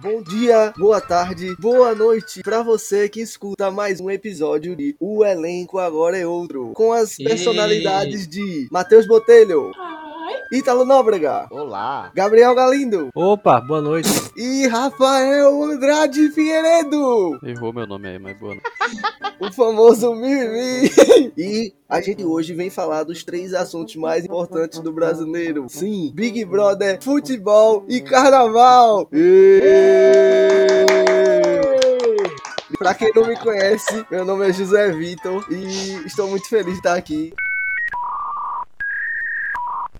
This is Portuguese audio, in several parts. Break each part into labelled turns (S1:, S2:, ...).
S1: bom dia, boa tarde, boa noite pra você que escuta mais um episódio de O Elenco Agora é Outro, com as personalidades de Matheus Botelho, Ítalo Nóbrega,
S2: Olá.
S1: Gabriel Galindo
S3: Opa, boa noite.
S1: e Rafael Andrade Figueiredo,
S4: Errou meu nome aí, mas boa. noite.
S1: o famoso Mimi. E a gente hoje vem falar dos três assuntos mais importantes do brasileiro. Sim, Big Brother, futebol e carnaval. E... Pra quem não me conhece, meu nome é José Vitor e estou muito feliz de estar aqui.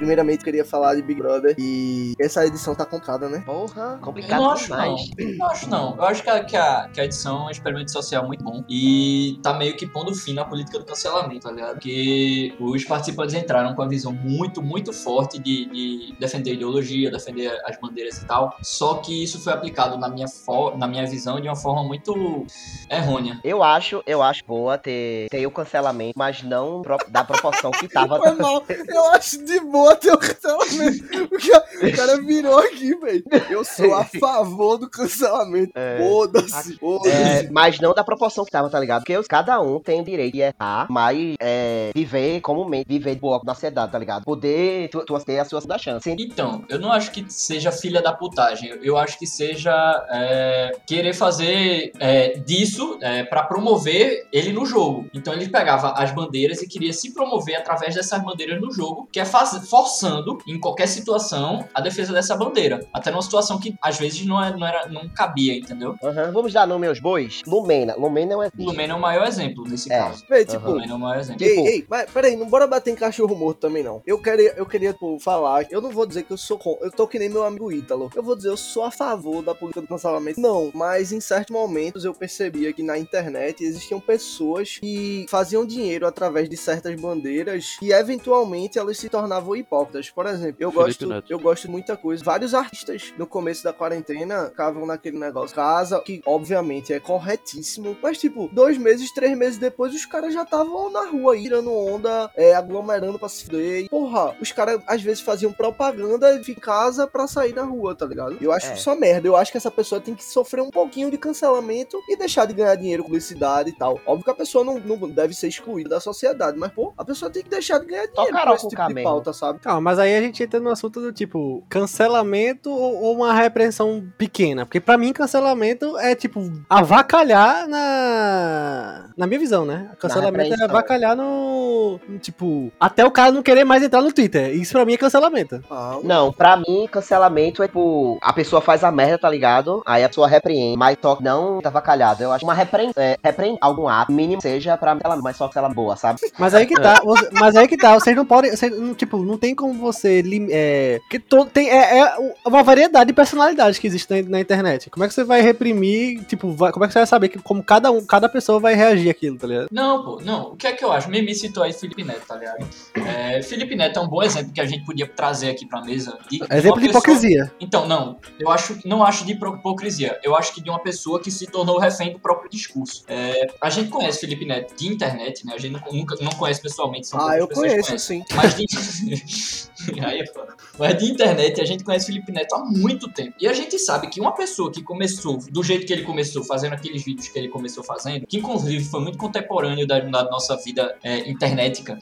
S1: Primeiramente, queria falar de Big Brother e essa edição tá comprada, né?
S2: Porra,
S5: Eu
S2: complicado
S5: não acho não.
S2: demais.
S5: Eu não acho não. Eu acho que a, que, a, que a edição é um experimento social muito bom. E tá meio que pondo fim na política do cancelamento, tá ligado? Porque os participantes entraram com a visão muito, muito forte de, de defender a ideologia, defender as bandeiras e tal. Só que isso foi aplicado na minha, fo na minha visão de uma forma muito errônea.
S2: Eu acho, eu acho boa ter, ter o cancelamento, mas não pro- da proporção que tava.
S1: Foi mal. Eu acho de boa ter o cancelamento. O cara, o cara virou aqui, velho. Eu sou a favor do cancelamento.
S2: É.
S1: Foda-se. Foda-se.
S2: É, mas não da proporção que tava, tá ligado? Porque os- cada um tem o direito de errar, mas é, viver comumente, viver de boa na sociedade, tá ligado? Poder tu, tu ter a sua segunda chance.
S5: Então, eu não acho que seja filha da putagem. Eu acho que seja é, querer fazer é, disso é, para promover ele no jogo. Então ele pegava as bandeiras e queria se promover através dessas bandeiras no jogo, que é faz- forçando em qualquer situação a defesa dessa bandeira. Até numa situação que às vezes não, é- não era, não cabia, entendeu?
S2: Aham, Vamos dar nome aos bois? Lumena. Lumena é um
S5: O Lumena é o maior exemplo nesse
S2: É.
S5: caso. O
S1: tipo,
S5: Lumena é o maior exemplo.
S1: Ei,
S2: Tipo-
S1: ei, mas peraí, não bora bater em cachorro morto também, não. Eu queria, eu queria tipo, falar, eu não vou dizer que eu sou com, eu tô que nem meu amigo Ítalo. Eu vou dizer, eu sou a favor da política do cancelamento. Não, mas em certos momentos eu percebia que na internet existiam pessoas que faziam dinheiro através de certas bandeiras e eventualmente elas se tornavam hipócritas. Por exemplo, eu
S4: Felipe
S1: gosto,
S4: Neto.
S1: eu gosto de muita coisa. Vários artistas no começo da quarentena ficavam naquele negócio casa, que obviamente é corretíssimo, mas tipo, dois meses, três meses depois, os caras já estavam na rua aí, tirando onda, é, aglomerando pra se fuder. E, Porra, os caras às vezes faziam propaganda de casa pra sair na rua, tá ligado? Eu acho
S2: É.
S1: uma merda. Eu acho que essa pessoa tem que sofrer um pouquinho de cancelamento e deixar de ganhar dinheiro com publicidade e tal. Óbvio que a pessoa não, não deve ser excluída da sociedade, mas, pô, a pessoa tem que deixar de ganhar dinheiro com esse tipo de
S2: mesmo.
S1: pauta, sabe?
S3: Calma, mas aí a gente entra no assunto do tipo, cancelamento ou ou uma repreensão pequena? Porque pra mim, cancelamento é tipo, avacalhar na. Na minha visão, né? Cancelamento é avacalhar no. Tipo, até o cara não querer mais entrar no Twitter. Isso pra mim é cancelamento.
S1: Ah,
S2: Não, pra mim, cancelamento é tipo, a pessoa faz a merda, tá ligado? Aí a pessoa repreende, mas só não tá vacalhado. Eu acho uma repreende, é, repreende algum ato, mínimo seja pra ela, mas só que ela boa, sabe?
S3: Mas aí que tá, mas aí que tá, vocês não podem, vocês não- tipo, não tem como você, lim- é, que todo, tem, é, é uma variedade de personalidades que existe na, na internet. Como é que você vai reprimir, tipo, vai- como é que você vai saber que, como cada um, cada pessoa vai reagir àquilo, tá ligado?
S5: Não, pô, não. O que é que eu acho? Mimi citou aí Felipe Neto, tá ligado? É, Felipe Neto é um bom exemplo que a gente podia trazer aqui pra mesa. de- de
S3: Exemplo de
S5: pessoa-
S3: hipocrisia.
S5: Então, não. Eu acho, não acho de hipo- hipocrisia. Eu acho que de uma pessoa que se tornou refém do próprio discurso. É, a gente conhece Felipe Neto de internet, né? A gente nunca, nunca não conhece pessoalmente. São
S1: Ah, eu conheço,
S5: conhecem.
S1: sim.
S5: Mas de... Aí é foda. Mas de internet a gente conhece Felipe Neto há muito tempo. E a gente sabe que uma pessoa que começou do jeito que ele começou, fazendo aqueles vídeos que ele começou fazendo, que inclusive foi muito contemporâneo da, da nossa vida é, internetica,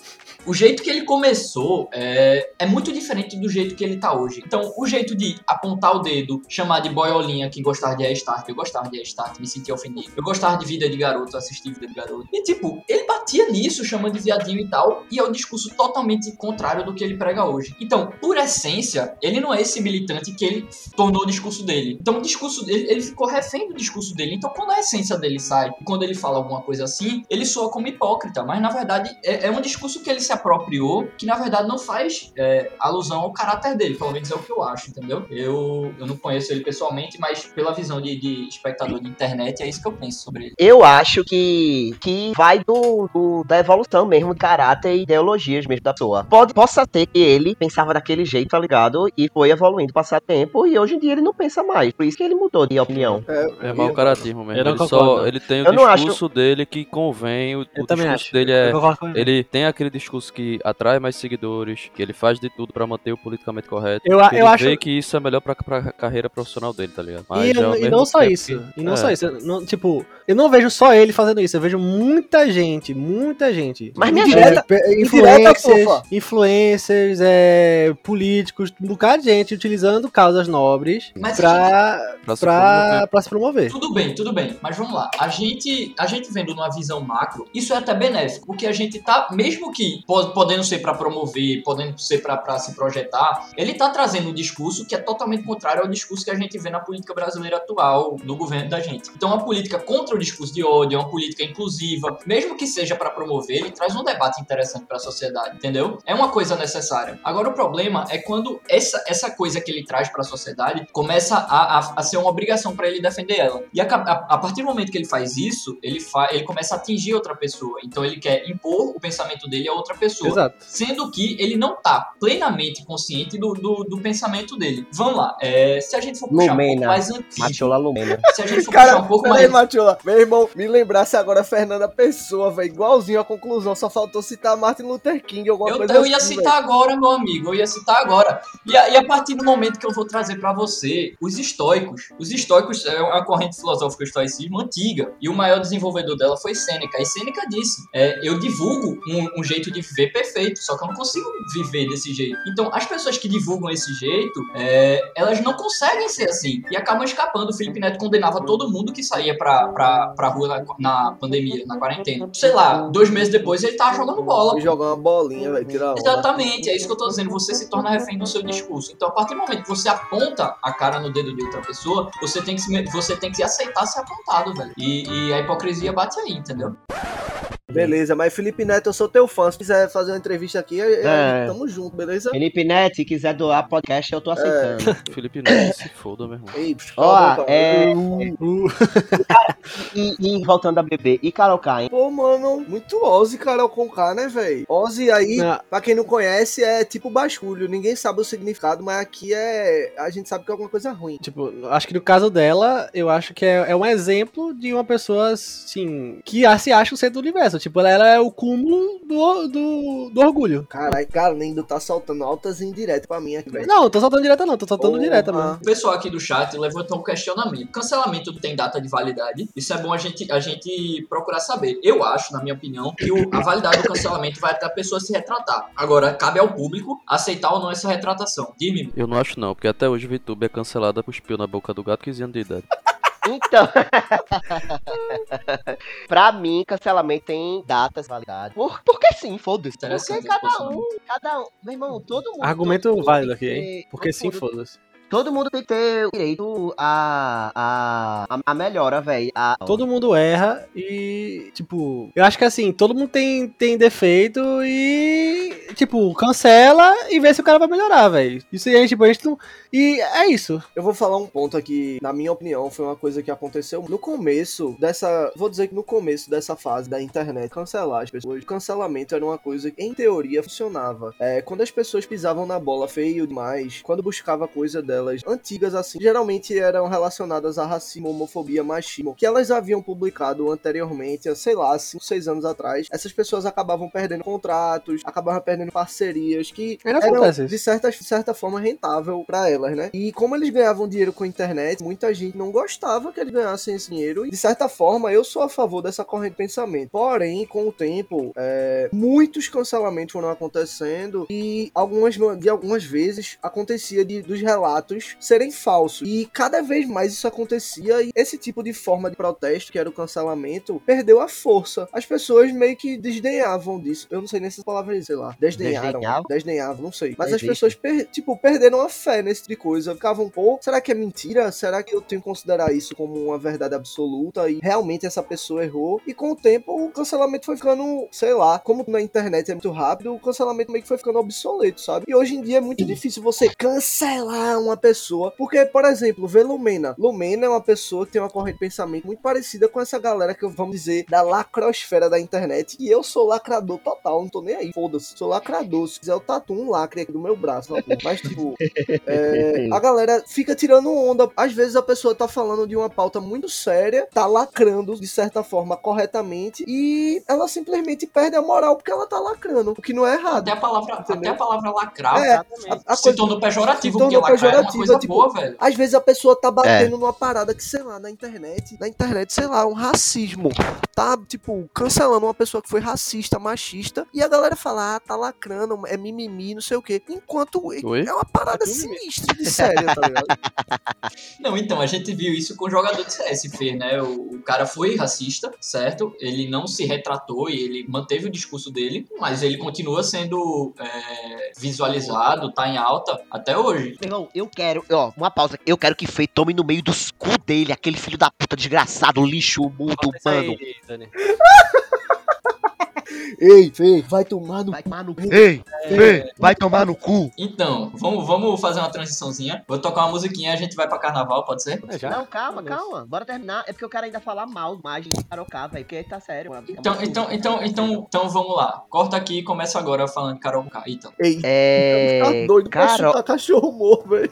S5: o jeito que ele começou é, é muito diferente do jeito que ele tá hoje. Então, o jeito de apontar o dedo, chamar de boiolinha quem gostava de Restart, eu gostava de Restart, me sentia ofendido. Eu gostava de Vida de Garoto, assistir Vida de Garoto. E, tipo, ele batia nisso, chamando de viadinho e tal, e é o discurso totalmente contrário do que ele prega hoje. Então, por essência, ele não é esse militante que ele tornou o discurso dele. Então, o discurso dele, ele ficou refém do discurso dele. Então, quando a essência dele sai, quando ele fala alguma coisa assim, ele soa como hipócrita, mas na verdade é, é um discurso que ele se apropriou, que na verdade não faz é, alusão ao caráter dele, pelo menos é o que eu acho, entendeu? Eu, eu não conheço ele pessoalmente, mas pela visão de, de espectador de internet, é isso que eu penso sobre ele.
S2: Eu acho que, que vai do, do- da evolução mesmo de caráter e ideologias mesmo da pessoa. Pode, possa ter simplesmente ele pensava daquele jeito, tá ligado? E foi evoluindo, passar tempo, e hoje em dia ele não pensa mais. Por isso que ele mudou de opinião.
S4: É mau caratismo mesmo. Ele,
S3: concordo.
S4: só, ele tem o
S2: Eu não acho-
S4: discurso dele que convém. O,
S3: Eu
S4: o
S3: também
S4: discurso
S3: acho.
S4: dele é.
S3: ele.
S4: Tem aquele discurso que atrai mais seguidores, que ele faz de tudo pra manter o politicamente correto.
S3: Eu,
S4: que
S3: eu
S4: ele
S3: acho.
S4: vê que isso é melhor pra, pra carreira profissional dele, tá ligado?
S3: E,
S4: Mas,
S3: e
S4: mesmo
S3: não só isso.
S4: que-
S3: E não
S4: é.
S3: só isso. Não- tipo, eu não vejo só ele fazendo isso. Eu vejo muita gente, muita gente.
S2: Mas minha gente,
S3: pe-
S1: indireta,
S3: influencers, influencers, é, políticos, um bocado de gente utilizando causas nobres
S5: Mas
S3: pra,
S4: Pra se
S3: pra,
S4: promover.
S3: pra se promover.
S5: Tudo bem, tudo bem. Mas vamos lá. A gente, a gente vendo numa visão macro, isso é até benéfico. Porque a gente tá, mesmo que po- podendo ser pra promover, podendo ser pra pra se projetar, ele tá trazendo um discurso que é totalmente contrário ao discurso que a gente vê na política brasileira atual, no governo da gente. Então, é uma política contra o discurso de ódio, é uma política inclusiva, mesmo que seja pra promover, ele traz um debate interessante pra sociedade, entendeu? É uma coisa necessária. Agora, o problema é quando essa, essa coisa que ele traz pra sociedade começa a, a, a ser uma obrigação pra ele defender ela. E a, a, a partir do momento que ele faz isso, ele, fa, ele começa a atingir outra pessoa. Então, ele quer impor o pensamento dele a outra pessoa.
S3: Exato.
S5: Sendo que ele não tá plenamente consciente do, do, do pensamento dele. Vamos lá, é, se a gente for puxar um pouco
S2: Lumena.
S5: mais antigo,
S2: Machola Lumena.
S5: se a gente for
S1: Cara,
S5: puxar um pouco mais
S1: Matiola. Meu irmão, me lembrasse agora Fernanda Pessoa, velho. Igualzinho a conclusão. Só faltou citar Martin Luther King, alguma
S5: Eu,
S1: coisa
S5: eu ia
S1: assim,
S5: citar agora, meu amigo, eu ia citar agora. E a, e a partir do momento que eu vou trazer pra você os estoicos. Os estoicos é uma corrente filosófica do estoicismo antiga. E o maior desenvolvedor dela foi Sêneca. E Sêneca disse: é, Eu divulgo um, um jeito de viver perfeito, só que eu não consigo viver desse jeito. Então, as pessoas que divulgam esse jeito, é, elas não conseguem ser assim. E acabam escapando. O Felipe Neto condenava todo mundo que saía pra, pra, pra rua na, na pandemia, na quarentena. Sei lá, dois meses depois ele tava jogando bola.
S1: Jogar uma bolinha, velho. Tirar.
S5: Exatamente, é isso que eu tô dizendo. Você se torna refém do seu discurso. Então, a partir do momento que você aponta a cara no dedo de outra pessoa, você tem que, se- você tem que aceitar ser apontado, velho. E, e a hipocrisia bate aí, entendeu?
S1: Beleza, mas Felipe Neto, eu sou teu fã. Se quiser fazer uma entrevista aqui, é.
S2: É.
S1: tamo junto, beleza?
S2: Felipe Neto, se quiser doar podcast, eu tô aceitando.
S4: Felipe Neto, se foda, meu irmão.
S1: Ei,
S2: Ó,
S1: cara.
S2: é-
S3: Uh,
S2: E, e voltando a beber, e Carol Caim?
S1: Pô, mano, muito Ozzy, Carol com K, né, velho? Ozzy aí,
S3: Não.
S1: pra quem não conhece, é tipo basculho. Ninguém sabe o significado, mas aqui é. A gente sabe que é alguma coisa ruim.
S3: Tipo, acho que no caso dela, eu acho que é, é um exemplo de uma pessoa, assim, que se acha o centro do universo. Tipo, ela, ela é o cúmulo do, do, do orgulho.
S1: Caralho, Galindo tá soltando altas indiretas pra mim aqui, velho.
S3: Não, não tô soltando direta não, tô soltando
S1: Porra.
S3: direta mesmo.
S5: O pessoal aqui do chat levantou um questionamento. Cancelamento tem data de validade? Isso é bom a gente, a gente procurar saber. Eu acho, na minha opinião, que o- a validade do cancelamento vai até a pessoa se retratar. Agora, cabe ao público aceitar ou não essa retratação. Dime,
S4: Eu não acho não, porque até hoje o VTube é cancelada por espio na boca do gato 15 anos de idade.
S2: Então, pra mim, cancelamento tem datas validadas. Por, porque sim, foda-se. Porque cada um,
S5: posicionamento.
S2: cada um, meu irmão, todo mundo.
S3: Argumento
S2: todo
S3: válido aqui, hein? Porque
S2: todo
S3: sim, foda-se.
S2: Todo mundo tem que ter o direito a, a, a, a melhora, velho. A-
S3: Todo mundo erra e, tipo, eu acho que assim, todo mundo tem, tem defeito e, tipo, cancela e vê se o cara vai melhorar, velho. Isso aí, tipo, a gente não. E é isso.
S1: Eu vou falar um ponto aqui, na minha opinião, foi uma coisa que aconteceu no começo dessa. Vou dizer que no começo dessa fase da internet, cancelar as pessoas. Cancelamento era uma coisa que, em teoria, funcionava. É, quando as pessoas pisavam na bola feio demais, quando buscava coisa delas antigas assim, geralmente eram relacionadas a racismo, homofobia, machismo, que elas haviam publicado anteriormente, sei lá, 5, 6 anos atrás. Essas pessoas acabavam perdendo contratos, acabavam perdendo parcerias que
S3: Ainda
S1: eram, de certa, de certa forma, rentável pra elas, né? E como eles ganhavam dinheiro com a internet, muita gente não gostava que eles ganhassem esse dinheiro. E, de certa forma, eu sou a favor dessa corrente de pensamento. Porém, com o tempo, é, muitos cancelamentos foram acontecendo e algumas, de algumas vezes acontecia de, dos relatos serem falsos. E cada vez mais isso acontecia e esse tipo de forma de protesto, que era o cancelamento, perdeu a força. As pessoas meio que desdenhavam disso. Eu não sei nem se palavra sei lá. Desdenharam.
S2: Desdenhavam?
S1: Desdenhavam, não sei. Mas as pessoas, per- tipo, perderam a fé nesse tipo de coisa. Ficavam, pô, será que é mentira? Será que eu tenho que considerar isso como uma verdade absoluta e realmente essa pessoa errou? E com o tempo, o cancelamento foi ficando, sei lá, como na internet é muito rápido, o cancelamento meio que foi ficando obsoleto, sabe? E hoje em dia é muito difícil você cancelar uma pessoa. Porque, por exemplo, vê Lumena. Lumena é uma pessoa que tem uma corrente de pensamento muito parecida com essa galera que vamos dizer da lacrosfera da internet. E eu sou lacrador total, não tô nem aí. Foda-se. Sou lacrador. Se quiser, eu tatuo um lacre aqui do meu braço. Mas, tipo, é, a galera fica tirando onda. Às vezes a pessoa tá falando de uma pauta muito séria, tá lacrando de certa forma corretamente. E ela simplesmente perde a moral porque ela tá lacrando. O que não é errado.
S5: Até a palavra,
S1: Entendeu?
S5: até a palavra lacrar
S1: É,
S3: Exatamente.
S1: a- a
S5: se
S1: coisa-
S5: tornou pejorativo,
S1: se
S5: porque
S1: tornou
S5: lacrar é uma
S1: pejorativo,
S5: coisa
S1: tipo,
S5: boa, velho.
S1: Às vezes a pessoa tá batendo numa parada que, sei lá, na internet, na internet, sei lá, um racismo. Tá, tipo, cancelando uma pessoa que foi racista, machista, e a galera fala, ah, tá lacrando, é mimimi, não sei o quê. Enquanto
S4: Oi?
S1: é uma parada
S3: É
S1: sinistra de séria, tá ligado?
S5: Não, então, a gente viu isso com o jogador de CS, fez, né? O, o cara foi racista, certo? Ele não se retratou e ele manteve o discurso dele, mas ele continua sendo é, visualizado, tá em alta até hoje.
S6: Irmão, eu quero, ó, uma pausa. Eu quero que Fei tome no meio dos cu dele, aquele filho da puta desgraçado, lixo, mundo,
S3: Bota isso aí.
S1: Ei, Fê, vai tomar no
S6: Vai tomar no cu. Ei, Fei, vai tomar no cu.
S5: Então, vamos, vamos fazer uma transiçãozinha. Vou tocar uma musiquinha e a gente vai pra carnaval, pode ser?
S3: É, já?
S6: Não, calma, calma. Bora terminar. É porque eu quero ainda falar mal mais de Carocá, velho. Porque tá sério. mano.
S5: Então, então, então, então, então vamos lá. Corta aqui e começa agora falando K. Então.
S1: Ei,
S6: É.
S1: tá doido
S6: Carol.
S1: chutar cachorro morto, velho.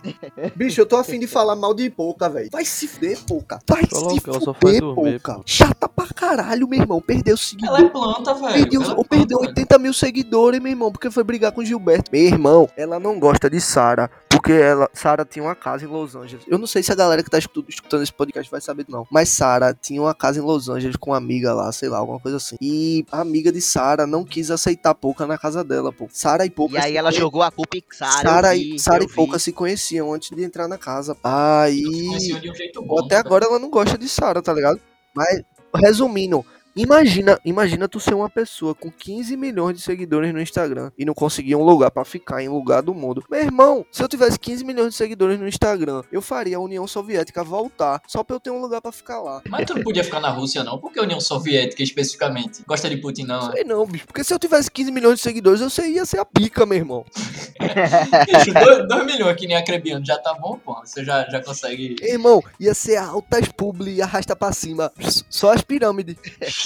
S1: Bicho, eu tô afim de falar mal de pouca, velho. Vai se fuder, pouca. Vai se fuder,
S4: dormir,
S1: pouca. Chata pra caralho, meu irmão. Perdeu o seguidor.
S5: Ela é planta, velho.
S1: Perdeu,
S5: é
S1: ou perdeu
S5: planta,
S1: 80 mil seguidores, meu irmão, porque foi brigar com Gilberto. Meu irmão, ela não gosta de Sara, porque ela, Sara tinha uma casa em Los Angeles. Eu não sei se a galera que tá escutando esse podcast vai saber, não. Mas Sara tinha uma casa em Los Angeles com uma amiga lá, sei lá, alguma coisa assim. E a amiga de Sara não quis aceitar Pouca na casa dela, pô. Sara e Pouca.
S6: E aí ela
S1: conhe-
S6: jogou a culpa em Sara.
S1: Sara e, Sara e Pouca se conheciam antes de entrar na casa. Aí.
S5: um jeito bom.
S1: Até agora ela não gosta de Sara, tá ligado? Mas, resumindo, imagina, imagina tu ser uma pessoa com 15 milhões de seguidores no Instagram e não conseguir um lugar pra ficar em um lugar do mundo. Meu irmão, se eu tivesse 15 milhões de seguidores no Instagram, eu faria a União Soviética voltar só pra eu ter um lugar pra ficar lá.
S5: Mas tu não podia ficar na Rússia, não. Por que a União Soviética, especificamente? Gosta de Putin, não? é?
S1: Sei não, bicho. Porque se eu tivesse 15 milhões de seguidores, eu sei- ia ser a pica, meu irmão.
S5: Bicho, 2 milhões que nem acrebiano já tá bom, pô. Você já, já consegue.
S1: Irmão, ia ser altas publi e arrasta pra cima. Só as pirâmides.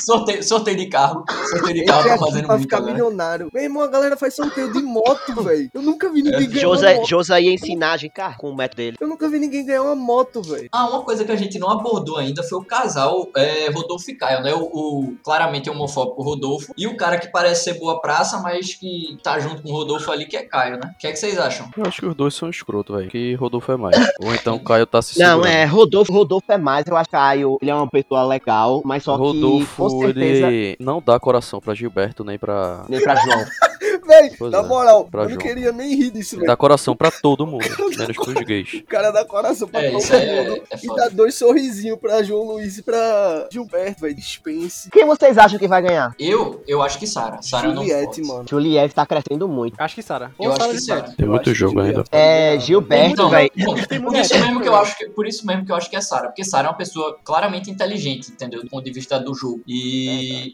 S5: Sorteio, sorteio de carro. Sorteio de carro
S1: é
S5: tá
S1: aqui
S5: fazendo
S1: pra
S5: muito
S1: ficar
S5: agora.
S1: milionário. Meu irmão, a galera faz sorteio de moto, velho. Eu nunca vi ninguém ganhar uma
S6: Josa,
S1: moto.
S6: Josa ia ensinar a gente cara, com o método dele.
S1: Eu nunca vi ninguém ganhar uma moto, velho.
S5: Ah, uma coisa que a gente não abordou ainda foi o casal é, Rodolfo e Caio, né? O, o claramente homofóbico Rodolfo e o cara que parece ser boa praça, mas que tá junto com o Rodolfo ali, que é Caio, né? O que é que vocês acham?
S4: Eu acho que os dois são escroto, velho. Que Rodolfo é mais. Ou então o Caio tá se
S6: Não,
S4: segurando.
S6: é, Rodolfo, Rodolfo é mais, eu acho que Caio, ele é uma pessoa legal, mas só que,
S4: Rodolfo,
S6: com certeza,
S4: ele não dá coração pra Gilberto nem pra.
S6: nem pra João.
S1: Véi,
S4: Pois
S1: na
S4: é,
S1: moral, eu não
S4: João.
S1: queria nem rir disso, velho.
S4: dá coração pra todo mundo, menos pros gays.
S1: O cara dá coração pra
S5: É,
S1: todo
S5: isso é,
S1: mundo.
S5: é
S1: E dá dois sorrisinhos pra João Luiz e pra Gilberto, velho. Dispense.
S6: Quem vocês acham que vai ganhar?
S5: Eu, eu acho que Sara. Sara não
S1: Juliette, mano.
S6: Juliette tá crescendo muito.
S3: Acho que Sara.
S5: Eu acho que Sara.
S4: Tem muito jogo ainda.
S6: É, Gilberto,
S5: Então,
S6: velho.
S5: não,
S3: Tem
S5: por isso mesmo que eu acho que por isso mesmo que eu acho que é Sara, porque Sara é uma pessoa claramente inteligente, entendeu, do ponto de vista do jogo. E,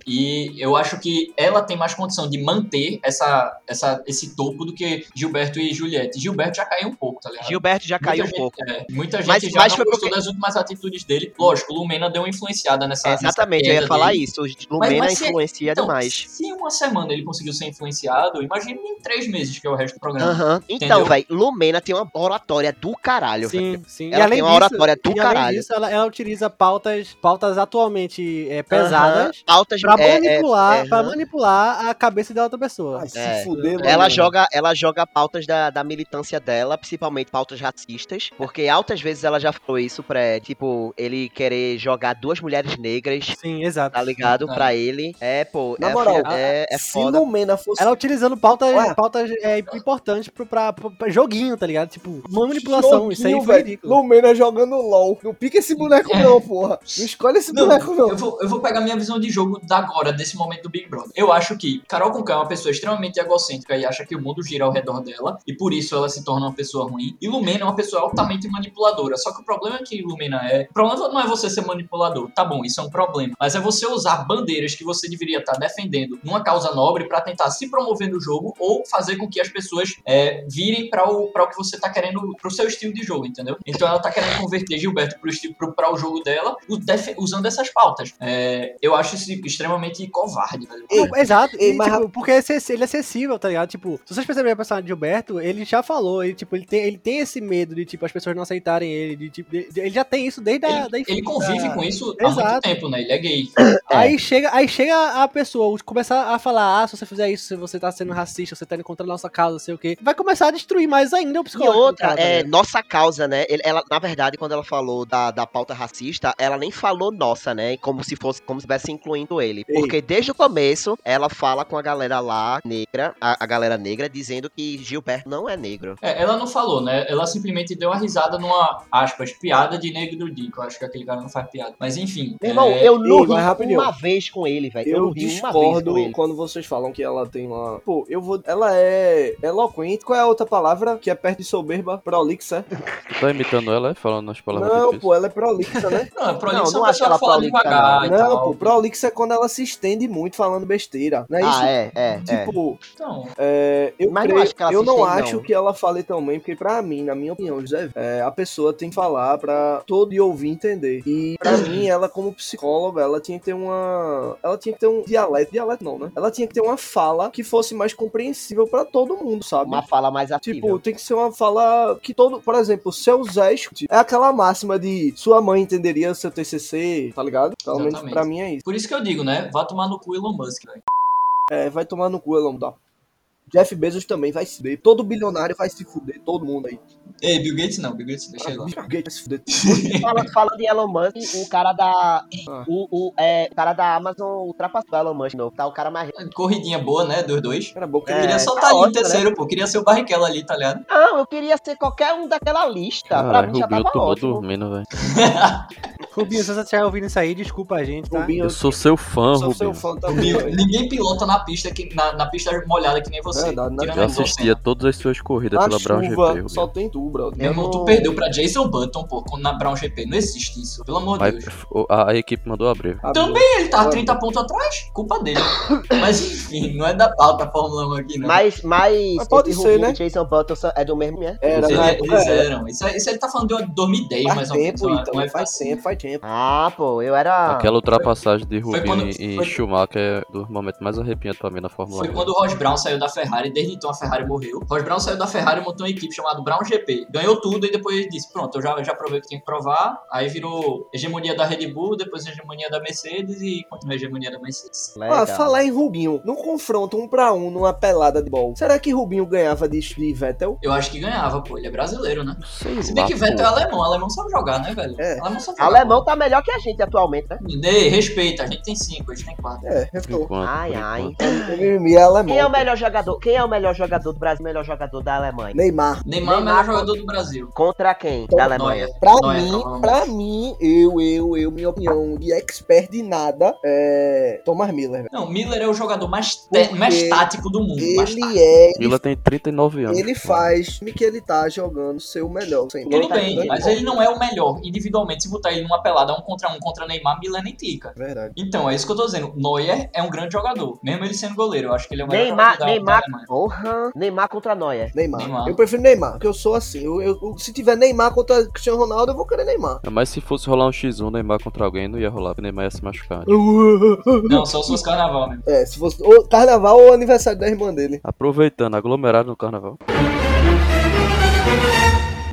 S5: e eu acho que ela tem mais condição de manter essa, essa esse topo do que Gilberto e Juliette. Gilberto já caiu um pouco, tá ligado?
S6: Gilberto já caiu um
S5: muita
S6: pouco.
S5: gente, é, muita gente
S6: Mas-
S5: já
S6: mas
S5: não
S6: foi
S5: gostou
S6: porque-
S5: das últimas atitudes dele. Lógico, Lumena deu uma influenciada nessa. nessa
S6: Exatamente, eu ia falar
S5: dele.
S6: isso. Lumena
S5: mas se-
S6: influencia
S5: Então,
S6: demais.
S5: se em uma semana ele conseguiu ser influenciado, imagina em três meses, que é o resto do programa.
S6: Aham. Então, velho, Lumena tem uma oratória do caralho, velho.
S3: Sim, sim.
S6: Ela tem uma oratória do
S3: e além
S6: caralho.
S3: disso, ela, ela utiliza pautas, pautas atualmente é, pesadas
S6: Pautas
S3: pra
S6: é, é,
S3: manipular,
S6: é,
S3: pra
S6: aham.
S3: manipular a cabeça da outra pessoa.
S1: Ai, se
S6: É.
S1: fuder, mano.
S6: Ela joga, ela joga pautas da, da militância dela, principalmente pautas racistas, porque altas vezes ela já falou isso pra, tipo, ele querer jogar duas mulheres negras,
S3: Sim, exato.
S6: tá ligado?
S5: É.
S6: Pra ele. É, pô,
S1: Na
S6: é,
S1: moral,
S6: é, é
S1: se
S6: foda.
S1: Lumena fosse
S3: Ela utilizando pautas,
S1: Ué.
S3: pautas é, importantes pro, pra, pra- pra joguinho, tá ligado? Tipo, manipulação. isso aí
S1: Joguinho,
S3: foi
S1: velho.
S3: ridículo.
S1: Lumena jogando LOL. Não pica esse boneco,
S5: É.
S1: não, porra. Não escolhe esse
S5: Não,
S1: boneco, não.
S5: Eu vou, eu vou pegar minha visão de jogo da agora, desse momento do Big Brother. Eu acho que Carol Conká é uma pessoa extremamente egocêntrica e acha que o mundo gira ao redor dela, e por isso ela se torna uma pessoa ruim. E Lumena é uma pessoa altamente manipuladora. Só que o problema que Lumena é. O problema não é você ser manipulador, tá bom, isso é um problema. Mas é você usar bandeiras que você deveria estar defendendo numa causa nobre para tentar se promover no jogo ou fazer com que as pessoas é, virem para o, pra o que você tá querendo, pro seu estilo de jogo, entendeu? Então ela tá querendo converter Gilberto pro estilo, pro, pra o jogo dela, usando essas pautas. É, eu acho isso extremamente covarde, velho.
S1: Ei,
S3: Não, exato, e,
S1: mas
S3: tipo, porque é ele é acessível, tá ligado? Tipo, se vocês perceberem a personagem de Gilberto, ele já falou, ele, tipo, ele tem, ele tem esse medo de, tipo, as pessoas não aceitarem ele, de, tipo, de- de- ele já tem isso desde a da
S5: Ele, ele convive com isso há
S3: Exato.
S5: muito tempo, né? Ele é gay.
S3: Aí chega, aí chega a pessoa, começar a falar, ah, se você fizer isso, se você tá sendo racista, você tá indo contra a nossa causa, não sei o quê, vai começar a destruir mais ainda o
S6: E
S3: psicológico. do
S6: outra,
S3: cara,
S6: é
S3: ligado?
S6: nossa causa, né? Ele- Ela, na verdade, quando ela falou da, da pauta racista, ela nem falou nossa, né? Como se fosse, como se estivesse incluindo ele. Porque desde o começo, ela fala com a galera lá, negra, a, a galera negra, dizendo que Gilberto não é negro.
S5: É, ela não falou, né? Ela simplesmente deu uma risada numa, aspas, piada de negro do Dico. Eu acho que aquele cara não faz piada. Mas enfim.
S6: Meu irmão,
S5: é,
S6: eu não
S1: ei,
S6: ri
S1: rapidinho.
S6: uma vez com ele, velho. Eu,
S1: Eu
S6: não ri uma vez
S1: discordo
S6: com ele.
S1: quando vocês falam que ela tem uma. Pô, eu vou. Ela é eloquente. Qual é a outra palavra que é perto de soberba? Prolixa?
S4: Tu tá imitando ela, é? Falando as palavras
S1: Não,
S4: difíceis.
S1: pô, ela é prolixa, né?
S5: Não, prolixa
S6: Não,
S5: é
S6: não
S5: uma
S6: acho
S5: pessoa
S6: ela
S5: que fala
S6: prolixa,
S5: devagar
S1: não,
S5: tal.
S1: pô, prolixa é quando ela se estende muito falando besteira. Não é isso?
S6: Ah, é, é, é.
S1: Tipo,
S5: Então,
S1: é, eu,
S6: Mas não
S1: creio-
S6: acho que ela
S1: eu não acho
S6: não.
S1: que ela fale também, porque pra mim, na minha opinião, José, é, a pessoa tem que falar pra todo e ouvir entender. E pra mim, ela como psicóloga, ela tinha que ter uma, ela tinha que ter um dialeto, dialeto não, né? Ela tinha que ter uma fala que fosse mais compreensível pra todo mundo, sabe?
S6: Uma fala mais ativa.
S1: Tipo, tem que ser uma fala que todo, por exemplo, seu Zé escute. É aquela máxima de sua mãe entenderia seu TCC, tá ligado? Pelo menos pra mim é isso.
S5: Por isso que eu digo, né? Vá tomar no cu Elon Musk, velho.
S1: É, vai tomar no cu, Elon, tá? Jeff Bezos também vai se fuder. Todo bilionário vai se fuder. Todo mundo aí.
S5: Ei, Bill Gates não, Bill Gates deixa ele lá.
S1: Bill Gates vai se fuder.
S6: Fala, falando de Elon Musk, o cara da.
S1: Ah.
S6: O, o, é, o cara da Amazon ultrapassou o Elon Musk de novo. Tá o cara mais.
S5: Corridinha boa, né? Dos dois.
S1: Cara, boca
S5: Eu
S6: É,
S5: queria só
S6: tá
S5: tá ali em
S6: ótimo,
S5: terceiro, pô. Queria ser o Barrichello ali, tá ligado?
S6: Não, eu queria ser qualquer um daquela lista. pra
S4: Caralho,
S6: mim já tava
S4: tomou
S6: ótimo.
S4: dormindo, velho.
S3: Rubinho, se você estiver ouvindo isso aí, desculpa a gente, tá?
S1: Rubinho,
S4: Eu sou seu fã,
S1: sou seu
S4: Rubinho.
S1: fã também. Velho.
S5: ninguém pilota na pista, que, na, na pista molhada que nem você.
S1: Né?
S5: tirando
S4: Eu assistia
S5: Senna.
S4: todas as suas corridas
S1: Na
S4: pela Brown GP,
S1: chuva,
S4: Rubinho.
S1: só tem tu, brother.
S5: Meu irmão, tu perdeu pra Jason Button, pô, na Brown GP. Não existe isso, pelo amor de Deus.
S4: a, a equipe mandou abrir.
S5: Também ele
S1: Abriu.
S5: 30 pontos atrás, culpa dele. Mas enfim, não é da pauta a Fórmula 1 aqui, não.
S6: Mas, mas,
S1: Mas pode
S6: esse
S1: ser,
S6: Rubinho
S1: né?
S6: Jason Button é do mesmo, né?
S1: Era,
S5: Ele-
S1: né?
S5: eles
S1: É,
S5: eram. Isso, aí- isso ele tá falando de 2010,
S1: Faz
S5: mais ou menos.
S1: então. Faz tempo, faz tempo.
S6: Ah, pô, eu era.
S4: Aquela ultrapassagem de
S5: foi
S4: Rubinho
S5: quando-
S4: e
S5: foi-
S4: Schumacher é dos momentos mais arrepiantes pra mim na Fórmula
S5: Foi
S4: 1.
S5: quando o Ross Brown saiu da Ferrari, desde então a Ferrari morreu. Ross Brown saiu da Ferrari e montou uma equipe chamada Brown GP. Ganhou tudo e depois ele disse: Pronto, eu já, já provei o que tinha que provar. Aí virou hegemonia da Red Bull, depois hegemonia da Mercedes e continua a hegemonia da Mercedes.
S6: Legal.
S1: Ah, falar em Rubinho, num confronto um pra um, numa pelada de bola, será que Rubinho ganhava de, de Vettel?
S5: Eu acho que ganhava, pô. Ele é brasileiro, né?
S4: Sei
S5: Se bem
S4: lá,
S5: que Vettel é
S4: pô.
S5: alemão. Alemão sabe jogar, né, velho?
S1: É.
S5: Alemão sabe jogar.
S6: Alemão tá melhor que a gente atualmente, né?
S5: Ei, respeita. A gente tem cinco, a gente tem quatro.
S1: É,
S4: enquanto,
S6: Ai, ai.
S1: O mimimi é alemão.
S6: Quem é o melhor jogador? Quem é o melhor jogador do Brasil? O melhor jogador da Alemanha?
S1: Neymar.
S5: Neymar é o
S6: Neymar
S5: melhor jogador do Brasil.
S6: Contra quem?
S1: Tom
S6: Da Alemanha.
S5: Neuer.
S1: Pra
S5: Neuer,
S1: mim,
S5: provavelmente.
S1: pra mim, eu, eu, eu, minha opinião de expert de nada, é Thomas Miller. velho.
S5: Não, Miller é o jogador mais, te- mais tático do mundo.
S1: Ele é.
S4: Mila tem 39 anos.
S1: Ele faz que ele tá jogando seu melhor. sempre.
S5: Tudo
S6: Tá
S5: bem, mas
S6: bom.
S5: ele não é o melhor. Individualmente, se botar ele numa pelada um contra um contra Neymar, Miller nem clica.
S1: Verdade.
S5: Então, é isso que eu tô dizendo. Neuer é um grande jogador. Mesmo ele sendo goleiro. Eu acho que ele é o melhor
S6: Neymar,
S5: jogador
S6: Neymar.
S5: da.
S6: Porra. Neymar contra Neuer.
S1: Neymar.
S5: Neymar.
S1: Eu prefiro Neymar, porque eu sou assim. Eu, eu- se tiver Neymar contra Cristiano Ronaldo, eu vou querer Neymar.
S4: Mas se fosse rolar um X1 Neymar contra alguém, não ia rolar, porque Neymar ia se machucar.
S5: Não, só se fosse carnaval mesmo.
S1: É, se fosse ou carnaval ou aniversário da irmã dele.
S4: Aproveitando, aglomerado no carnaval.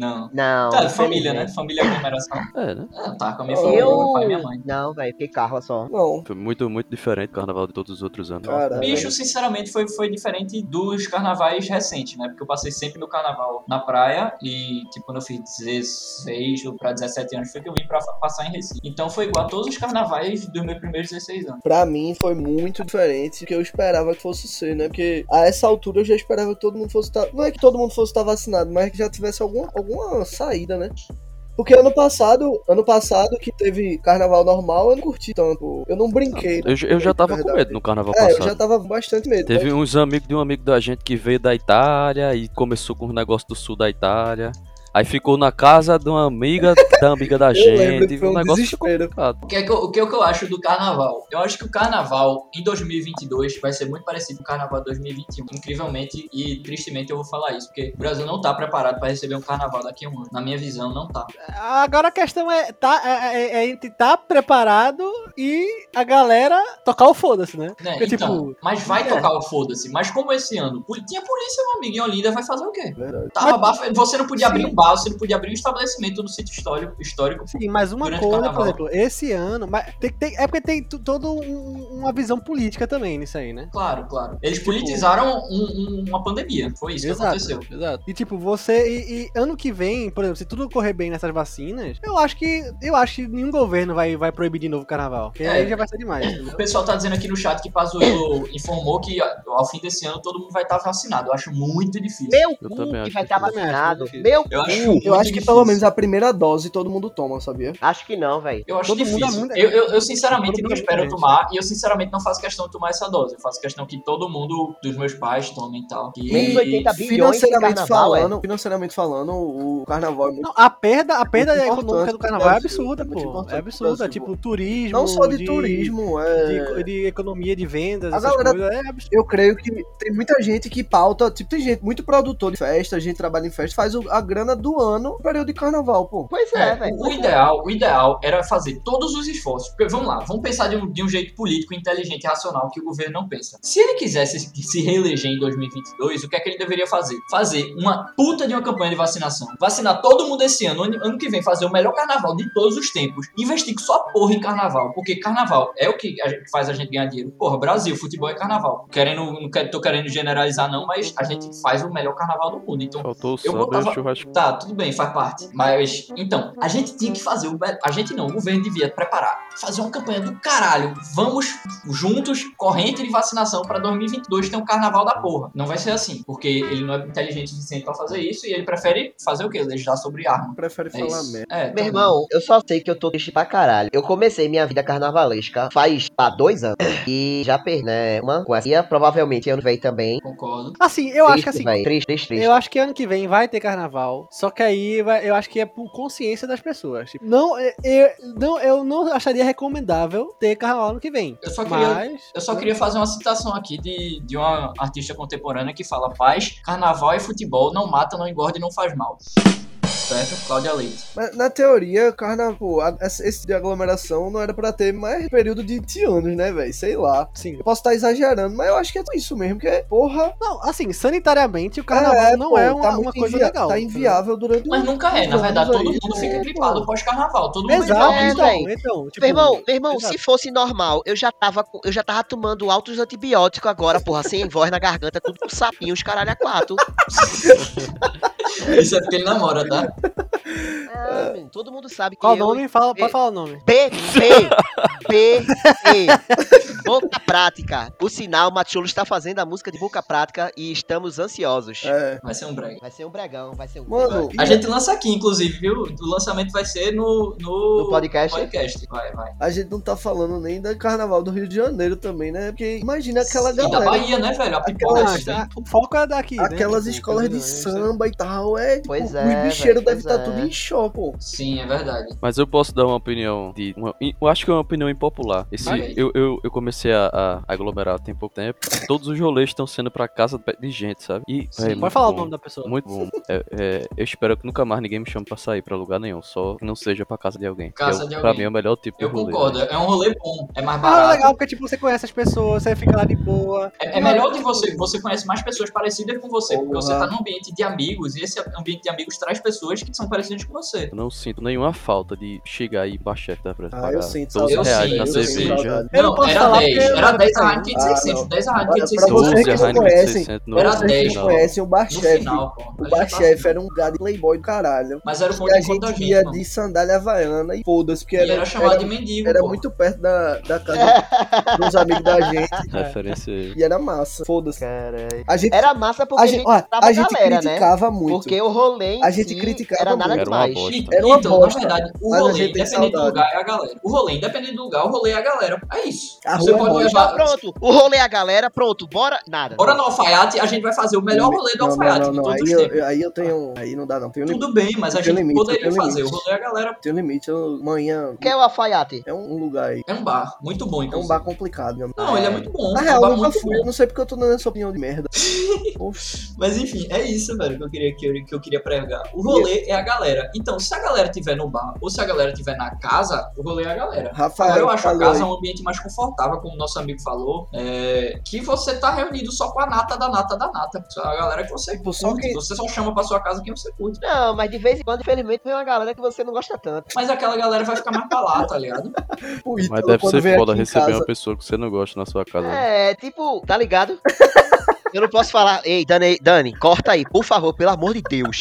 S5: Não.
S6: Não.
S5: Tá, família, né? Família aglomeração.
S4: É, né?
S5: Ah, tá, com a minha família,
S6: Eu.
S5: meu pai e minha mãe.
S6: Não, velho, fiquei carro só.
S1: Não.
S4: Foi muito, muito diferente do carnaval de todos os outros anos.
S1: Cara,
S5: Bicho, sinceramente, foi, foi diferente dos carnavais recentes, né? Porque eu passei sempre no carnaval na praia e, tipo, quando eu fiz 16 ou pra 17 anos foi que eu vim pra passar em Recife. Então foi igual a todos os carnavais dos meus primeiros 16 anos.
S1: Pra mim foi muito diferente do que eu esperava que fosse ser, né? Porque a essa altura eu já esperava que todo mundo fosse estar. Não é que todo mundo fosse estar vacinado, mas que já tivesse alguma, alguma saída, né? Porque ano passado, ano passado que teve carnaval normal, eu não curti tanto. Eu não brinquei.
S4: Eu, eu já tava com medo no carnaval
S1: É, eu
S4: passado.
S1: já tava com bastante medo.
S4: Teve uns amigos de um amigo da gente que veio da Itália e começou com os negócios do sul da Itália. Aí ficou na casa de uma amiga da amiga da gente.
S1: foi
S4: o
S1: um
S4: negócio
S1: desespero.
S5: O que, é que eu, o que é que eu acho do carnaval? Eu acho que o carnaval em 2022 vai ser muito parecido com o carnaval de 2021. Incrivelmente e tristemente eu vou falar isso, porque o Brasil não tá preparado pra receber um carnaval daqui a um ano. Na minha visão, não tá.
S3: Agora a questão é, tá, é, é, é entre tá preparado e a galera tocar o foda-se, né?
S5: Né?
S3: Porque,
S5: então,
S3: tipo,
S5: mas vai
S3: é.
S5: tocar o foda-se. Mas como esse ano tinha polícia, meu amigo, em Olinda, vai fazer o quê?
S1: Verdade.
S5: Tava bafo, você não podia
S3: Sim.
S5: abrir um bar, você não podia abrir um estabelecimento no sítio histórico. histórico.
S3: Sim, mas uma coisa, por exemplo, esse ano. Mas tem, tem, é porque tem toda um- uma visão política também nisso aí, né?
S5: Claro, claro. Eles politizaram um- um- uma pandemia. Foi isso que aconteceu.
S3: Exato. E tipo, você. E, e ano que vem, por exemplo, se tudo correr bem nessas vacinas, eu acho que. Eu acho que nenhum governo vai, vai proibir de novo o carnaval. Porque
S5: É.
S3: aí já vai ser demais. entendeu?
S5: O pessoal tá dizendo aqui no chat que Pazuello informou que ao fim desse ano todo mundo vai estar vacinado. Eu acho muito difícil.
S6: Meu
S4: Eu
S6: cu que vai estar
S3: difícil.
S6: vacinado.
S3: Eu
S6: Meu
S5: Eu acho,
S1: Eu acho que
S5: difícil.
S1: pelo menos a primeira dose todo mundo toma, sabia?
S6: Acho que não, velho.
S5: Eu acho
S3: Todo mundo é
S5: difícil.
S3: muito-
S5: eu, eu, eu, sinceramente não
S3: é
S5: espero tomar e eu sinceramente não faço questão de tomar essa dose. Eu faço questão que todo mundo dos meus pais tomem e tal. Que...
S6: Menos 80 bilhões de
S1: Financeiramente
S6: carnaval, é.
S1: falando, financeiramente falando, o carnaval é muito
S3: Não, a perda, a perda
S1: Muito
S3: econômica do carnaval é absurda,
S1: é muito
S3: pô. É absurda. Tipo, turismo.
S1: não só de, turismo, é...
S3: De, de economia de vendas,
S1: A
S3: essas
S1: galera-
S3: coisas. É absurdo.
S1: Eu creio que tem muita gente que pauta, tipo, tem gente, muito produtor de festa, gente que trabalha em festa, faz o- a grana do ano no período de carnaval, pô.
S6: Pois é,
S5: É,
S6: velho.
S5: o ideal, o ideal era fazer todos os esforços. Porque vamos lá, vamos pensar de um, de um jeito político, inteligente e racional que o governo não pensa. Se ele quisesse se, reeleger em 2022, o que é que ele deveria fazer? Fazer uma puta de uma campanha de vacinação. Vacinar todo mundo esse ano, ano, ano que vem fazer o melhor carnaval de todos os tempos. Investir só porra em carnaval, porque carnaval é o que a gente- faz a gente ganhar dinheiro. Porra, Brasil, futebol é carnaval. Querendo, não quero, tô querendo generalizar não, mas a gente faz o melhor carnaval do mundo. Então
S4: Faltou
S5: Eu
S4: samba e
S5: botava-
S4: o churrasco.
S5: Tá, tudo bem, faz parte. Mas, então, a gente tinha que fazer o. A gente não, o governo devia preparar. Fazer uma campanha do caralho. Vamos juntos, corrente de vacinação pra 2022 ter um carnaval da porra. Não vai ser assim, porque ele não é inteligente o suficiente pra fazer isso e ele prefere fazer o quê? Legislar sobre arma.
S1: Prefere
S5: É
S1: falar
S5: isso.
S1: merda.
S5: É,
S6: Meu irmão, eu só sei que eu tô triste pra caralho. Eu comecei minha vida carnavalesca faz há dois anos. E já perdi, né? Uma coisa. E provavelmente ano que vem também.
S5: Concordo.
S3: Assim, eu acho que
S6: Triste,
S3: assim.
S6: véi. Triste, triste, triste.
S3: Eu acho que ano que vem vai ter carnaval. Só que aí eu acho que é por consciência das pessoas. Tipo, não, eu, eu- não, eu não acharia recomendável ter carnaval ano que vem.
S5: Eu só queria.
S3: Mas.
S5: Eu só queria fazer uma citação aqui de, de uma artista contemporânea que fala: paz, carnaval e futebol não mata, não engorda e não faz mal. Certo? Cláudia Leite.
S1: Mas na teoria, carnaval, esse de aglomeração não era pra ter mais período de 20 anos, né, velho? Sei lá.
S3: Sim.
S1: Eu posso estar exagerando, mas eu acho que é isso mesmo, que é, porra.
S3: Não, assim, sanitariamente o carnaval não
S1: pô,
S3: é uma,
S1: tá
S3: uma coisa legal.
S1: Tá inviável durante
S5: Mas nunca é, na verdade, todo
S1: aí.
S5: mundo fica
S1: É,
S5: gripado
S1: pô.
S5: pós-carnaval. Todo mundo
S3: Exato,
S6: É,
S3: então,
S6: véi.
S3: então, tipo,
S6: Meu irmão, meu irmão,
S3: exato.
S6: se fosse normal, eu já tava, eu já tava tomando altos antibióticos agora, porra, sem voz na garganta, tudo com sapinhos, caralho, a quatro.
S5: Isso é porque ele namora, tá?
S6: É, menino, todo mundo sabe que
S3: Qual o
S6: eu...
S3: nome? Fala,
S6: e-
S3: pode falar o nome.
S6: P, P, P, E. Boca Prática. O sinal, o Matiolo está fazendo a música de Boca Prática e estamos ansiosos.
S1: É.
S5: Vai ser um brega.
S6: Vai ser um bregão, vai ser um
S1: Mano,
S5: A gente lança aqui, inclusive, viu? O lançamento vai ser no, no,
S6: No podcast?
S5: podcast. Vai, vai.
S1: a gente não tá falando nem do carnaval do Rio de Janeiro também, né? Porque imagina aquela
S5: da
S1: galera.
S5: Bahia, né, velho? A pipoca
S1: Aquela-
S5: que tem.
S3: Ah, o foco é daqui. né?
S1: Aquelas
S3: Tipo,
S1: escolas de
S3: né,
S1: samba e tal, é. tipo,
S6: Pois
S1: os
S6: é,
S1: bicheiros
S6: pois
S1: estar
S6: é.
S1: tudo em choque, pô.
S5: Sim, é verdade.
S4: Mas eu posso dar uma opinião de. Uma, eu acho que é uma opinião impopular. Esse,
S5: aí.
S4: eu, eu, eu comecei a, a aglomerar tem pouco tempo. Todos os rolês estão sendo pra casa de gente, sabe? E,
S5: Sim.
S4: véi,
S3: Pode falar o
S4: bom.
S3: nome da pessoa.
S4: Muito bom. É, é, eu espero que nunca mais ninguém me chame pra sair pra lugar nenhum. Só que não seja pra casa de alguém.
S5: Casa
S4: é, o-
S5: de
S4: Pra
S5: alguém.
S4: mim é o melhor tipo
S5: Eu
S4: de rolê.
S5: concordo.
S4: velho.
S5: É um rolê bom. É mais
S3: Ah, é
S5: barato.
S3: legal, porque tipo, você conhece as pessoas, você fica lá de boa.
S5: É, é melhor de você, você conhece mais pessoas parecidas com você, porque você tá num ambiente de amigos, e esse ambiente de amigos traz pessoas que são parecidas com você.
S4: Eu não sinto nenhuma falta de chegar aí pra chefe da.
S1: Ah,
S4: pagar
S1: eu sinto
S4: 12
S5: saudade.
S4: reais
S5: Eu
S4: na
S5: sinto
S4: cerveja.
S1: saudade.
S3: Eu não
S5: não,
S3: posso
S5: era
S3: falar
S5: 10.
S3: porque eu
S5: Era
S3: não
S5: 10 a. Heineken de
S1: Ah,
S5: 600.
S1: não.
S5: 10 a Heineken de
S1: pra
S5: 600.
S1: vocês
S4: 12
S1: que
S4: a
S1: não
S4: Heineken de
S1: conhecem,
S4: 600 no
S1: pra
S5: Era
S1: vocês que
S5: 10,
S1: não
S5: ó.
S1: conhecem, o
S5: pô.
S1: O bar-chefe era um gado playboy do caralho.
S5: Mas era o
S1: E
S5: ponto
S1: a
S5: de conta da
S1: gente ia de sandália havaiana e foda-se, porque
S5: E
S1: era,
S5: era chamado de mendigo,
S1: era muito perto da, da casa dos amigos da gente.
S4: Referência aí.
S1: E era massa, foda-se.
S6: Caralho.
S1: Gente,
S6: Era massa porque
S1: a gente,
S6: né?
S1: criticava muito.
S6: Porque o rolê em
S1: A gente
S6: si,
S1: criticava
S6: Era nada.
S4: Era
S6: demais.
S4: bosta.
S1: Era uma
S5: então,
S1: bosta,
S5: na verdade, o rolê, independente do lugar, é a galera. O rolê, independente do lugar, o rolê é a galera. É isso.
S1: A
S5: Você
S1: é
S5: pode
S1: bosta.
S5: levar.
S6: Pronto, o rolê é a galera, pronto, bora. Nada.
S5: Bora no alfaiate, a gente vai fazer o melhor rolê do
S1: Não, não,
S5: alfaiate
S1: não,
S5: de
S1: não,
S5: todos
S1: Aí
S5: os
S1: eu, aí eu tenho. Aí não dá, não. Tem um limite.
S5: Tudo bem, mas a gente
S1: limite,
S5: poderia fazer. O
S1: limite.
S5: rolê é a galera.
S1: Tem um limite. Eu, amanhã.
S6: O que é o alfaiate?
S1: É um, lugar aí.
S5: É um bar, muito bom,
S1: É um bar complicado, meu amigo.
S5: Não, ele é muito bom.
S1: Na
S5: é um
S1: real,
S5: bar
S1: eu nunca
S5: muito
S1: fui.
S5: bom.
S1: Eu não sei porque eu tô dando essa opinião de merda.
S5: Mas enfim, é isso, velho, que eu queria, que eu queria pregar. O rolê é a galera. Então, se a galera estiver no bar ou se a galera estiver na casa, o rolê é a galera.
S1: Rafael,
S5: Agora eu acho a casa
S1: aí.
S5: um ambiente mais confortável, como o nosso amigo falou, é, que você tá reunido só com a nata da nata da nata. A galera que você
S1: Tipo, só
S5: curte.
S1: que-
S5: Você só chama pra sua casa quem você curte.
S6: Não, mas de vez em quando, infelizmente, vem uma galera que você não gosta tanto.
S5: Mas aquela galera vai ficar mais pra lá, tá ligado?
S4: Mas
S1: Ítalo,
S4: deve ser foda receber
S1: casa-
S4: uma pessoa que você não gosta na sua casa.
S6: É, tipo, tá ligado? Eu não posso falar. Ei, Dani, Dani, corta aí, por favor, pelo amor de Deus.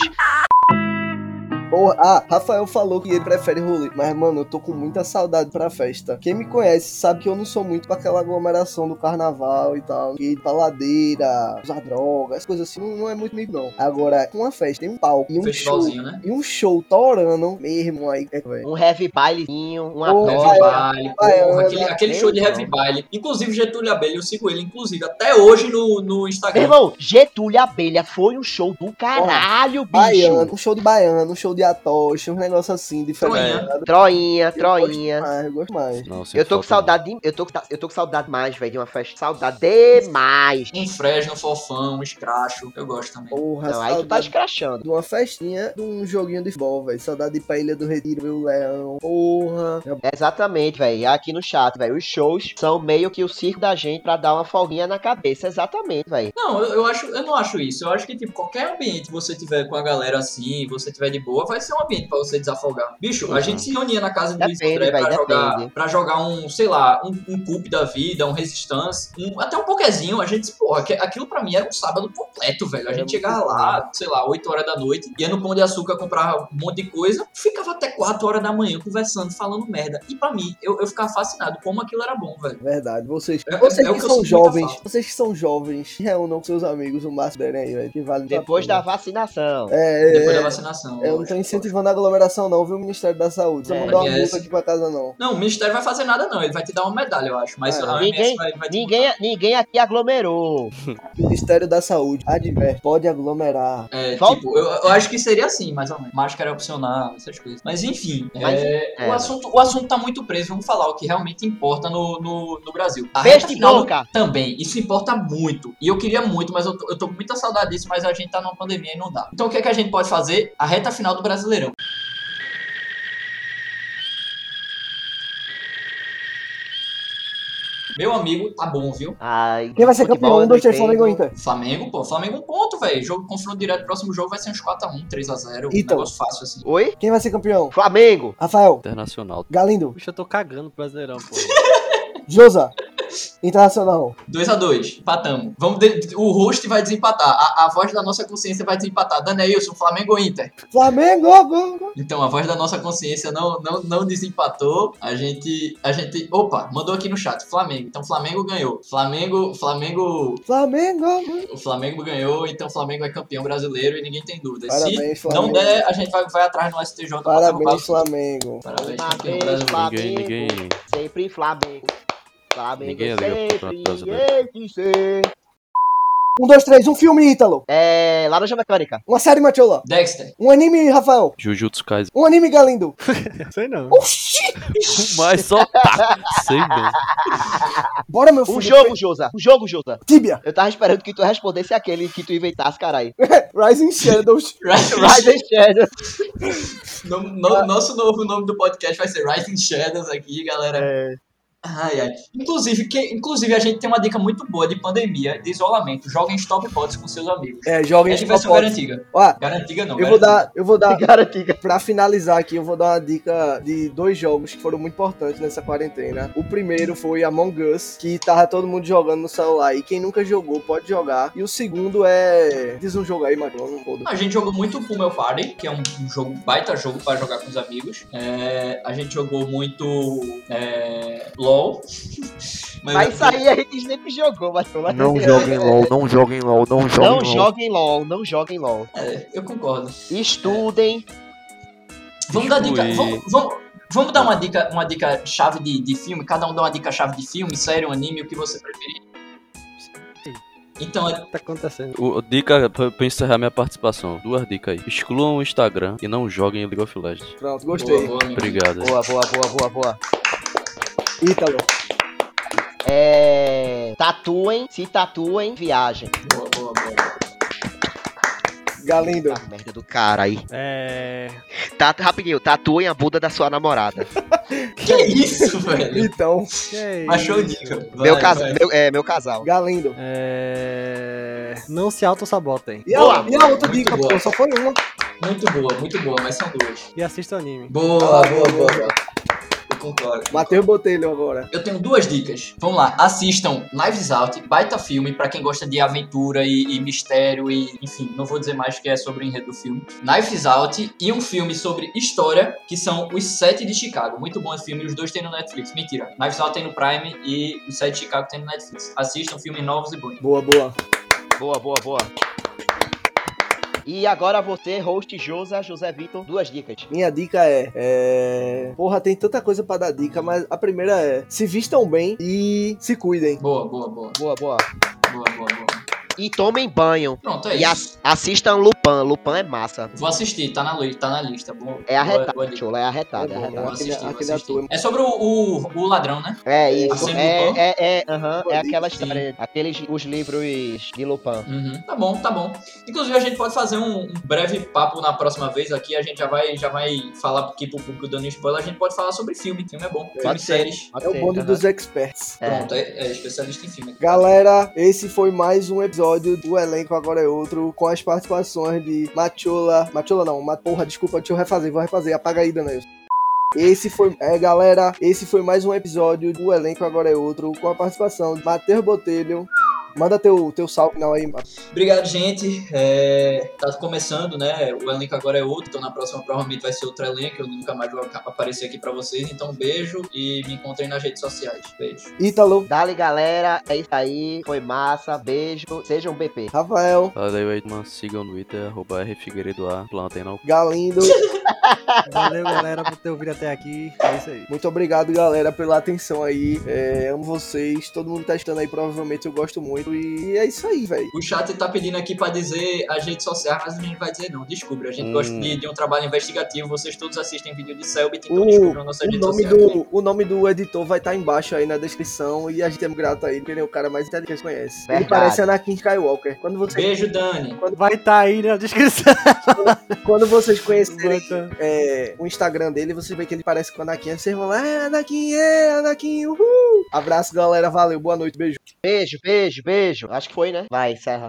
S1: Porra, ah, Rafael falou que ele prefere rolê. Mas, mano, eu tô com muita saudade pra festa. Quem me conhece sabe que eu não sou muito pra aquela aglomeração do carnaval e tal. Ir pra ladeira, usar drogas, essas coisas assim, não, não é muito comigo, não. Agora, com uma festa, tem um palco e um show.
S5: Né?
S1: E um show torando mesmo aí, é, velho.
S6: Um heavy bailezinho, uma
S1: Ô,
S5: Heavy baile, porra, aquele, aquele show de
S6: Meu
S5: heavy baile. Inclusive, Getúlio Abelha, eu sigo ele, inclusive, até hoje no, no
S6: Meu
S5: Instagram.
S6: irmão, Getúlio Abelha foi um show do caralho, bicho.
S1: Baiano, um show de baiano, um show de atocha, um negócio assim, diferente.
S5: Troinha.
S6: Troinha,
S1: Eu gosto
S6: troinha.
S1: mais, eu gosto mais.
S4: Não,
S6: Eu tô com saudade de, eu tô, com- eu tô com saudade mais, velho, de uma festa. Saudade demais.
S5: Um Fresno, Fofão, um Scratcho. Eu gosto também.
S1: Porra,
S6: Não, aí tu tá
S1: saudade
S6: escrachando.
S1: de uma festinha, de um joguinho de futebol, velho. Saudade de ir pra Ilha do Retiro, o Leão. Porra.
S6: Exatamente, velho. Aqui no chat, velho. Os shows são meio que o circo da gente pra dar uma folguinha na cabeça. Exatamente, velho.
S5: Não, eu, eu acho, eu não acho isso. Eu acho que, tipo, qualquer ambiente que você tiver com a galera assim, você tiver de boa, vai ser um ambiente pra você desafogar. Bicho, a
S4: Uhum.
S5: gente se reunia na casa de Luiz André pra jogar, pra jogar um, sei lá, um, um cup da vida, um resistance, um- até um pokézinho. A gente, porra, aqu- aquilo pra mim era um sábado completo, velho. A gente chegava lá, sei lá, 8 horas da noite, ia no Pão de Açúcar, comprava um monte de coisa, ficava até 4 horas da manhã conversando, falando merda. E pra mim, eu, eu ficava fascinado como aquilo era bom, velho.
S1: Verdade, vocês.
S5: É-
S1: vocês
S5: é o
S1: que
S5: que eu
S1: são jovens, vocês que são jovens, reúnam com seus amigos o máximo aí, velho. Que vale a
S6: Depois da vacinação.
S1: É, é,
S5: Depois
S1: é.
S5: da vacinação.
S1: Eu não
S5: lógico.
S1: Incentivando a aglomeração, não, viu, Ministério da Saúde? Você
S6: É,
S1: mandou uma multa aqui pra casa, não.
S5: Não, o Ministério vai fazer nada, não. Ele vai te dar uma medalha, eu acho. Mas
S1: É.
S5: a
S6: Ninguém-
S5: vai, vai te
S6: Ninguém, ninguém aqui aglomerou.
S1: Ministério da Saúde, adverte, pode aglomerar.
S5: É, tipo, eu, eu acho que seria assim, mais ou menos. Máscara é opcional, essas coisas. Mas enfim,
S6: Mas,
S5: é,
S6: é.
S5: O, assunto, o assunto tá muito preso. Vamos falar o que realmente importa no, no, no Brasil. A
S6: Beijo
S5: reta final do-
S6: boca.
S5: Também, isso importa muito. E eu queria muito, mas eu tô, eu tô com muita saudade disso, mas a gente tá numa pandemia e não dá. Então o que, é que a gente pode fazer? A reta final do Brasileirão. Meu amigo, tá bom, viu?
S6: Ai,
S1: Quem vai ser campeão?
S6: eu
S1: Um, dois, três, Flamengo. Inter?
S5: Flamengo, pô. Flamengo um ponto, velho. Jogo confronto direto. Próximo jogo vai ser uns 4x1, 3x0. Um
S1: Então.
S5: negócio fácil assim.
S6: Oi?
S1: Quem vai ser campeão?
S6: Flamengo.
S1: Rafael,
S4: Internacional.
S1: Galindo,
S3: Puxa, eu tô cagando pro Brasileirão, pô.
S1: Josa, Internacional.
S5: 2x2, empatamos. Vamos de- o host vai desempatar. A, a voz da nossa consciência vai desempatar. Danielson, Flamengo ou Inter?
S1: Flamengo, gol.
S5: Então, a voz da nossa consciência não, não, não desempatou. A gente, a gente. Opa, mandou aqui no chat. Flamengo. Então, Flamengo ganhou. Flamengo. Flamengo.
S1: Flamengo.
S5: O Flamengo ganhou. Então, o Flamengo é campeão brasileiro e ninguém tem dúvida.
S1: Parabéns,
S5: Se não
S1: Flamengo.
S5: der, a gente vai, vai atrás no STJ
S1: Parabéns, Flamengo.
S5: Parabéns, campeão
S6: Parabéns,
S5: brasileiro.
S6: Flamengo.
S4: Ninguém, ninguém.
S6: Sempre Flamengo. Flamengo
S4: Ninguém Brasileiro.
S6: tem que ser.
S1: Um, dois, três, um filme, Ítalo.
S6: É. Laranja Mecânica.
S1: Uma série, Machola.
S5: Dexter.
S1: Um anime, Rafael.
S4: Jujutsu Kaisen.
S1: Um anime, Galindo.
S3: Sei não.
S1: Oxi!
S4: Mas só tá. Sei não.
S1: Bora, meu filho.
S6: Um jogo, Josa. Um jogo, Josa.
S1: Tibia.
S6: Eu tava esperando que tu respondesse aquele que tu inventasse, caralho.
S1: Rising Shadows.
S6: Rising Shadow.
S5: No- no- nosso novo nome do podcast vai ser Rising Shadows aqui, galera.
S6: É.
S5: Ai, ai. Inclusive, que, inclusive, a gente tem uma dica muito boa de pandemia, de isolamento. Joguem Stop Pods com seus amigos.
S1: É, joguem
S5: É
S1: Stop
S5: garantiga.
S1: Ó,
S5: Garantiga não.
S1: eu vou
S5: garantiga.
S1: dar, eu vou dar,
S6: Garantiga.
S1: pra finalizar aqui, eu vou dar uma dica de dois jogos que foram muito importantes nessa quarentena. O primeiro foi Among Us, que tava todo mundo jogando no celular e quem nunca jogou pode jogar. E o segundo é. Diz um jogo aí, Magrão, não foda.
S5: A gente jogou muito Pummel Party, que é um, um jogo, baita jogo para jogar com os amigos. É, a gente jogou muito é, LOL. Mas,
S6: Mas isso aí a gente sempre jogou, mas
S2: Não joguem LOL, não joguem LOL, não joguem
S6: Não
S2: LOL.
S6: joguem LOL, não joguem LOL.
S5: É, eu concordo.
S6: Estudem.
S5: Vamos dar dica. Vamos, vamos, vamos dar uma dica, uma dica chave de, de filme. Cada um dá uma dica chave de filme, série, um anime, o que você preferir. Então,
S3: O que tá acontecendo?
S4: O, dica pra, pra encerrar minha participação. Duas dicas aí. Excluam o Instagram e não joguem League of Legends.
S1: Pronto,
S5: boa,
S1: gostei.
S5: boa, amigo.
S4: Obrigado.
S6: Boa, boa, boa, boa, boa.
S1: Ítalo.
S6: É. Tatuem, se tatuem, viagem.
S5: Boa, boa, boa.
S1: Galindo.
S6: Ah, merda do cara aí.
S3: É.
S6: Tá, rapidinho, tatuem a bunda da sua namorada.
S5: Que isso, velho?
S1: Então,
S3: Que é
S5: Achou
S3: isso?
S5: dica. Vai,
S6: meu,
S5: vai.
S6: meu, é, meu casal.
S1: Galindo.
S3: É. Não se auto-sabotem.
S1: E a, e a outra
S5: Muito
S1: dica,
S5: boa.
S1: pô, só foi uma.
S5: Muito boa, muito boa, mas são duas.
S3: E assista anime.
S5: Boa, boa,
S1: boa,
S5: boa. Eu concordo.
S1: Matheus Botelho agora.
S5: Eu tenho duas dicas. Vamos lá, assistam Knives Out, baita filme pra quem gosta de aventura e, e mistério e, enfim, não vou dizer mais que é sobre o enredo do filme. Knives Out e um filme sobre história, que são Os Sete de Chicago. Muito bom esse filme, os dois tem no Netflix. Mentira, Knives Out tem no Prime e Os Sete de Chicago tem no Netflix. Assistam filmes novos e bons.
S1: Boa, boa.
S6: Boa, boa, boa. E agora você, host Josa, José Vitor, duas dicas.
S1: Minha dica é, é. Porra, tem tanta coisa pra dar dica, mas a primeira é: se vistam bem e se cuidem.
S5: Boa, boa, boa,
S6: Boa, boa.
S5: boa, boa, boa.
S6: E tomem banho.
S5: Pronto, é
S6: E
S5: isso.
S6: as- assistam Lupin. Lupin é massa.
S5: Vou assistir, tá na, tá na lista.
S6: É
S5: boa-
S6: arretado, chula, é arretado,
S1: É
S6: é arretado.
S5: Vou assistir, vou assistir. É sobre o, o, o ladrão, né?
S6: É isso. É,
S5: Lupin?
S6: é, é, aham, é aquela
S5: Sim.
S6: história. Aqueles os livros de Lupin.
S5: Uhum. Tá bom, tá bom. Inclusive, a gente pode fazer um, um breve papo na próxima vez aqui. A gente já vai, já vai falar aqui pro público dando spoiler. A gente pode falar sobre filme. Filme é bom. Filme,
S6: Pode ser.
S5: séries.
S6: Pode
S1: É o
S6: ser,
S1: bonde
S6: aham.
S1: dos experts.
S6: É.
S5: Pronto, é, é especialista em filme.
S1: Galera, esse foi mais um episódio do Elenco Agora é Outro, com as participações de Machola. Machola não, Ma- porra, desculpa, deixa eu refazer, vou refazer, apaga aí, Daniel. Esse foi, é galera, esse foi mais um episódio do Elenco Agora é Outro, com a participação de Matheus Botelho. Manda teu, teu salve final aí,
S5: Obrigado, gente. É, tá começando, né? O elenco agora é outro, então na próxima provavelmente vai ser outro elenco. Eu nunca mais vou aparecer aqui pra vocês. Então, um beijo e me encontrem nas redes sociais. Beijo.
S1: Ítalo,
S6: Dali, galera. É isso aí. Foi massa. Beijo. Sejam BP.
S1: Rafael,
S4: Valeu aí, mano. Sigam no Twitter, arroba Rfigueiredo A, plantem não.
S1: Galindo.
S3: Valeu, galera, por ter ouvido até aqui. É isso aí.
S1: Muito obrigado, galera, pela atenção aí. É, amo vocês, todo mundo testando aí, provavelmente eu gosto muito. E é isso aí, velho.
S5: O chat tá pedindo aqui pra dizer as redes sociais, mas a gente vai dizer não. Descubra. A gente
S4: Hum.
S5: gosta de, de um trabalho investigativo. Vocês todos assistem vídeo de Selbit, então
S1: O,
S5: descubram nossas
S1: o,
S5: redes
S1: nome
S5: sociais.
S1: do, o nome do editor vai estar embaixo aí na descrição e a gente é muito grato a ele, porque ele é o cara mais inteligente que conhece. Ele
S6: Verdade.
S1: parece Anakin Skywalker. Quando vocês,
S5: Beijo, Dani.
S3: Vai estar aí na descrição.
S1: quando vocês conhecerem
S3: tá.
S1: é, o Instagram dele, vocês veem que ele parece com o Anakin. Aí Vocês vão lá, é Anakin, é Anakin, uhul! Abraço, galera, valeu, boa noite, beijo.
S6: Beijo, beijo, beijo. Acho que foi, né? Vai, encerra.